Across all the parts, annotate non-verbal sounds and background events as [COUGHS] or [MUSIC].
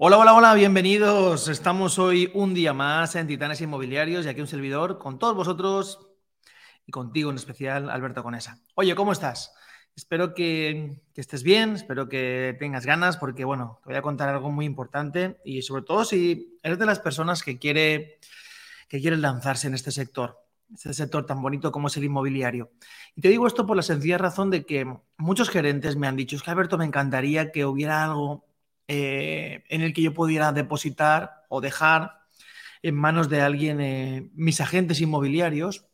Hola, hola, hola, bienvenidos. Estamos hoy un día más en Titanes Inmobiliarios y aquí un servidor con todos vosotros y contigo en especial, Alberto Conesa. Oye, ¿cómo estás? Espero que, estés bien, espero que tengas ganas porque, bueno, te voy a contar algo muy importante y sobre todo si eres de las personas que quiere, que quieren lanzarse en este sector, este sector tan bonito como es el inmobiliario. Y te digo esto por la sencilla razón de que muchos gerentes me han dicho, es que Alberto, me encantaría que hubiera algo eh, en el que yo pudiera depositar o dejar en manos de alguien eh, mis agentes inmobiliarios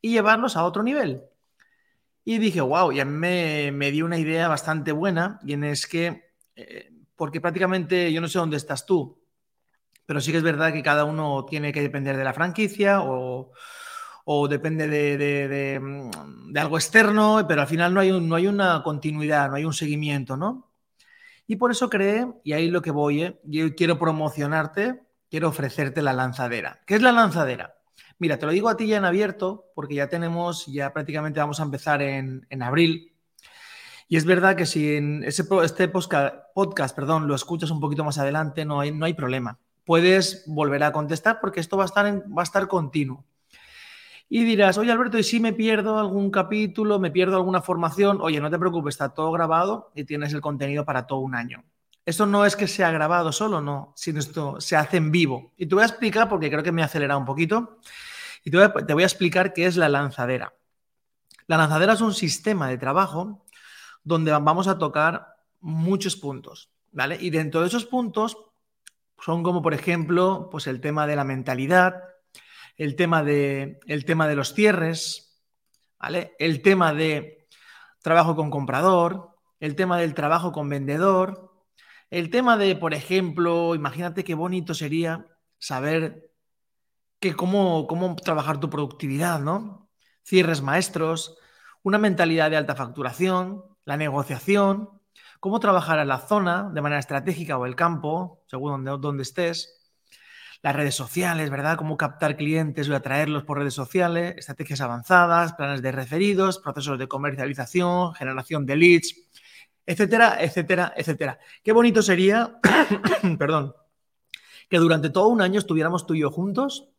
y llevarlos a otro nivel. Y dije, wow, y a mí me, dio una idea bastante buena, y en es que, eh, porque prácticamente yo no sé dónde estás tú, pero sí que es verdad que cada uno tiene que depender de la franquicia o, o depende de, de, de, algo externo, pero al final no hay, no hay una continuidad, no hay un seguimiento, ¿no? Y por eso creé, y ahí lo que voy, ¿eh? yo quiero promocionarte, quiero ofrecerte la lanzadera. ¿Qué es la lanzadera? Mira, te lo digo a ti ya en abierto, porque ya tenemos, ya prácticamente vamos a empezar en, en abril. Y es verdad que si en ese, este podcast, perdón, lo escuchas un poquito más adelante, no hay, no hay problema. Puedes volver a contestar porque esto va a estar, en, va a estar continuo. Y dirás, oye Alberto, ¿y si me pierdo algún capítulo, me pierdo alguna formación? Oye, no te preocupes, está todo grabado y tienes el contenido para todo un año. Esto no es que sea grabado solo, no, sino esto se hace en vivo. Y te voy a explicar, porque creo que me he acelerado un poquito, y te voy a, te voy a explicar qué es la lanzadera. La lanzadera es un sistema de trabajo donde vamos a tocar muchos puntos, ¿vale? Y dentro de esos puntos son como, por ejemplo, pues el tema de la mentalidad, el tema de, el tema de los cierres, ¿vale? El tema de trabajo con comprador, el tema del trabajo con vendedor, el tema de, por ejemplo, imagínate qué bonito sería saber que cómo, cómo trabajar tu productividad, ¿no? Cierres maestros, una mentalidad de alta facturación, la negociación, cómo trabajar en la zona de manera estratégica o el campo, según donde, donde estés, las redes sociales, ¿verdad? Cómo captar clientes y atraerlos por redes sociales, estrategias avanzadas, planes de referidos, procesos de comercialización, generación de leads, etcétera, etcétera, etcétera. Qué bonito sería, [COUGHS] perdón, que durante todo un año estuviéramos tú y yo juntos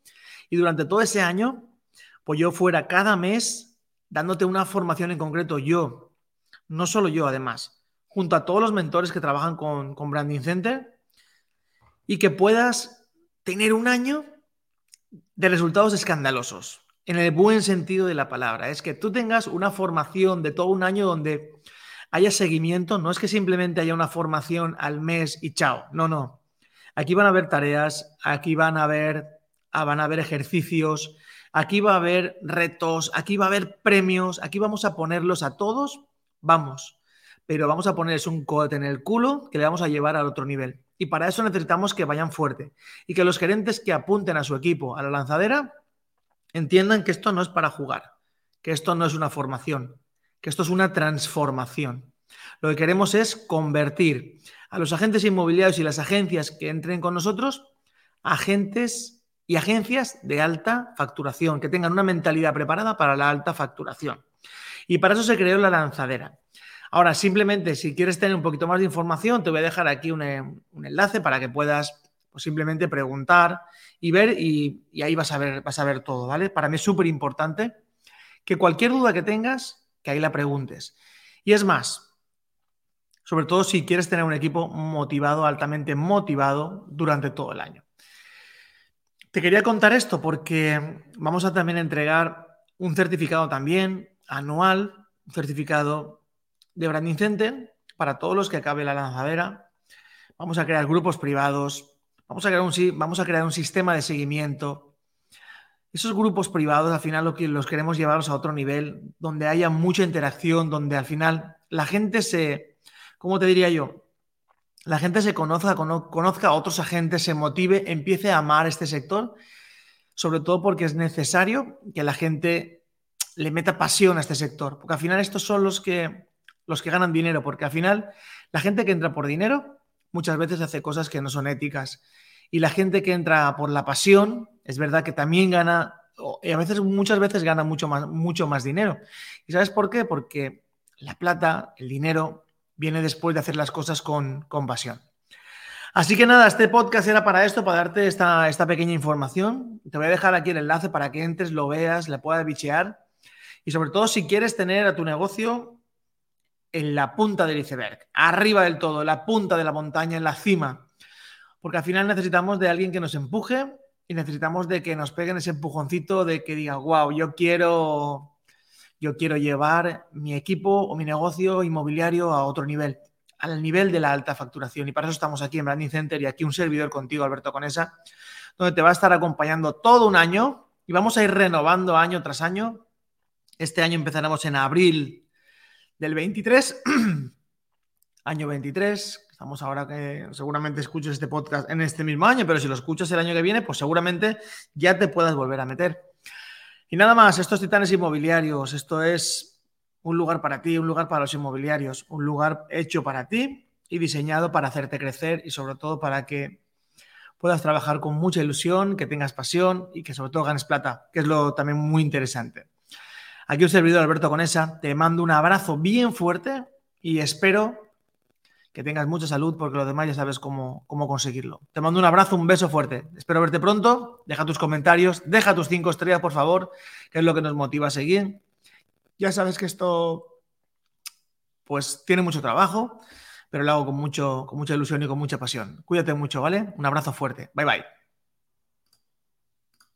y durante todo ese año, pues yo fuera cada mes dándote una formación en concreto yo, no solo yo además, junto a todos los mentores que trabajan con, con Branding Center y que puedas tener un año de resultados escandalosos, en el buen sentido de la palabra. Es que tú tengas una formación de todo un año donde haya seguimiento, no es que simplemente haya una formación al mes y chao, no, no. Aquí van a haber tareas, aquí van a haber, ah, van a haber ejercicios, aquí va a haber retos, aquí va a haber premios, aquí vamos a ponerlos a todos, vamos, pero vamos a ponerles un cohete en el culo que le vamos a llevar al otro nivel. Y para eso necesitamos que vayan fuerte y que los gerentes que apunten a su equipo a la lanzadera entiendan que esto no es para jugar, que esto no es una formación, que esto es una transformación. Lo que queremos es convertir a los agentes inmobiliarios y las agencias que entren con nosotros agentes y agencias de alta facturación, que tengan una mentalidad preparada para la alta facturación. Y para eso se creó la lanzadera. Ahora, simplemente, si quieres tener un poquito más de información, te voy a dejar aquí un, eh, enlace para que puedas pues, simplemente preguntar y ver, y, ahí vas a ver, vas a ver todo, ¿vale? Para mí es súper importante que cualquier duda que tengas, que ahí la preguntes. Y es más, sobre todo si quieres tener un equipo motivado, altamente motivado durante todo el año. Te quería contar esto porque vamos a también entregar un certificado también anual, un certificado de Branding Center para todos los que acabe la lanzadera. Vamos a crear grupos privados, vamos a crear un, vamos a crear un sistema de seguimiento. Esos grupos privados al final lo que los queremos llevarlos a otro nivel, donde haya mucha interacción, donde al final la gente se ¿cómo te diría yo? La gente se conozca, conozca a otros agentes, se motive, empiece a amar este sector, sobre todo porque es necesario que la gente le meta pasión a este sector, porque al final estos son los que, los que ganan dinero, porque al final la gente que entra por dinero muchas veces hace cosas que no son éticas. Y la gente que entra por la pasión, es verdad que también gana, y a veces, muchas veces gana mucho más, mucho más dinero. ¿Y sabes por qué? Porque la plata, el dinero, viene después de hacer las cosas con, con pasión. Así que nada, este podcast era para esto, para darte esta, esta, pequeña información. Te voy a dejar aquí el enlace para que entres, lo veas, le puedas bichear. Y sobre todo, si quieres tener a tu negocio en la punta del iceberg, arriba del todo, la punta de la montaña, en la cima. Porque al final necesitamos de alguien que nos empuje y necesitamos de que nos peguen ese empujoncito de que diga, wow, yo quiero, yo quiero llevar mi equipo o mi negocio inmobiliario a otro nivel, al nivel de la alta facturación. Y para eso estamos aquí en Branding Center y aquí un servidor contigo, Alberto Conesa, donde te va a estar acompañando todo un año y vamos a ir renovando año tras año. Este año empezaremos en abril del 23, [CLEARS THROAT] año 23. Estamos ahora que seguramente escuches este podcast en este mismo año, pero si lo escuchas el año que viene, pues seguramente ya te puedas volver a meter. Y nada más, estos titanes inmobiliarios, esto es un lugar para ti, un lugar para los inmobiliarios, un lugar hecho para ti y diseñado para hacerte crecer y sobre todo para que puedas trabajar con mucha ilusión, que tengas pasión y que sobre todo ganes plata, que es lo también muy interesante. Aquí un servidor Alberto Conesa, te mando un abrazo bien fuerte y espero que tengas mucha salud porque lo demás ya sabes cómo, cómo conseguirlo. Te mando un abrazo, un beso fuerte. Espero verte pronto. Deja tus comentarios, deja tus cinco estrellas, por favor, que es lo que nos motiva a seguir. Ya sabes que esto pues tiene mucho trabajo, pero lo hago con, mucho, con mucha ilusión y con mucha pasión. Cuídate mucho, ¿vale? Un abrazo fuerte. Bye bye.